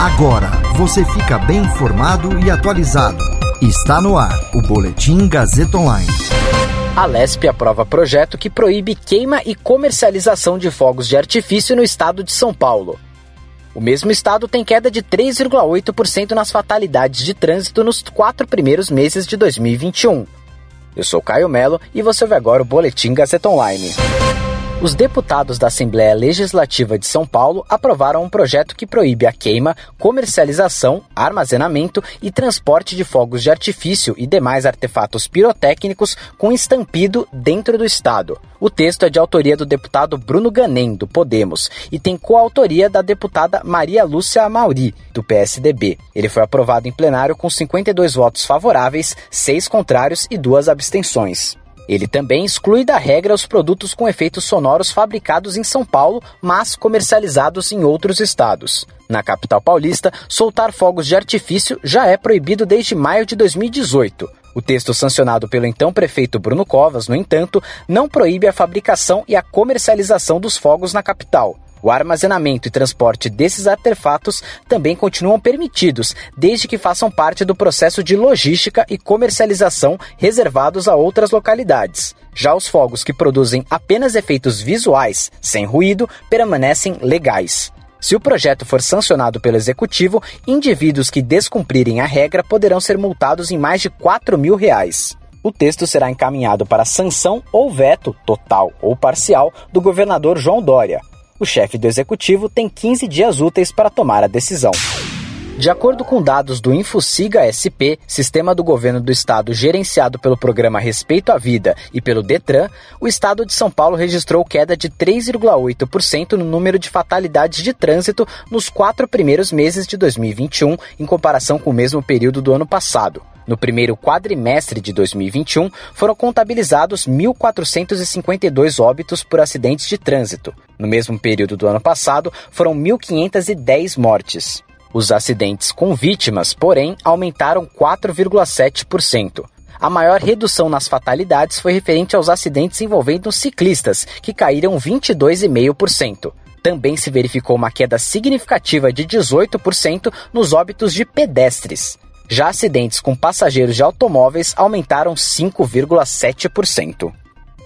Agora você fica bem informado e atualizado. Está no ar o Boletim Gazeta Online. A Lesp aprova projeto que proíbe queima e comercialização de fogos de artifício no estado de São Paulo. O mesmo estado tem queda de 3,8% nas fatalidades de trânsito nos quatro primeiros meses de 2021. Eu sou Caio Melo e você ouve agora o Boletim Gazeta Online. Os deputados da Assembleia Legislativa de São Paulo aprovaram um projeto que proíbe a queima, comercialização, armazenamento e transporte de fogos de artifício e demais artefatos pirotécnicos com estampido dentro do Estado. O texto é de autoria do deputado Bruno Ganem, do Podemos, e tem coautoria da deputada Maria Lúcia Amauri, do PSDB. Ele foi aprovado em plenário com 52 votos favoráveis, 6 contrários e duas abstenções. Ele também exclui da regra os produtos com efeitos sonoros fabricados em São Paulo, mas comercializados em outros estados. Na capital paulista, soltar fogos de artifício já é proibido desde maio de 2018. O texto sancionado pelo então prefeito Bruno Covas, no entanto, não proíbe a fabricação e a comercialização dos fogos na capital. O armazenamento e transporte desses artefatos também continuam permitidos, desde que façam parte do processo de logística e comercialização reservados a outras localidades. Já os fogos que produzem apenas efeitos visuais, sem ruído, permanecem legais. Se o projeto for sancionado pelo executivo, indivíduos que descumprirem a regra poderão ser multados em mais de 4 mil reais. O texto será encaminhado para sanção ou veto, total ou parcial, do governador João Dória. O chefe do executivo tem 15 dias úteis para tomar a decisão. De acordo com dados do InfoSiga SP, sistema do governo do estado gerenciado pelo programa Respeito à Vida e pelo Detran, o estado de São Paulo registrou queda de 3,8% no número de fatalidades de trânsito nos quatro primeiros meses de 2021, em comparação com o mesmo período do ano passado. No primeiro quadrimestre de 2021, foram contabilizados 1.452 óbitos por acidentes de trânsito. No mesmo período do ano passado, foram 1.510 mortes. Os acidentes com vítimas, porém, aumentaram 4,7%. A maior redução nas fatalidades foi referente aos acidentes envolvendo ciclistas, que caíram 22,5%. Também se verificou uma queda significativa de 18% nos óbitos de pedestres. Já acidentes com passageiros de automóveis aumentaram 5,7%.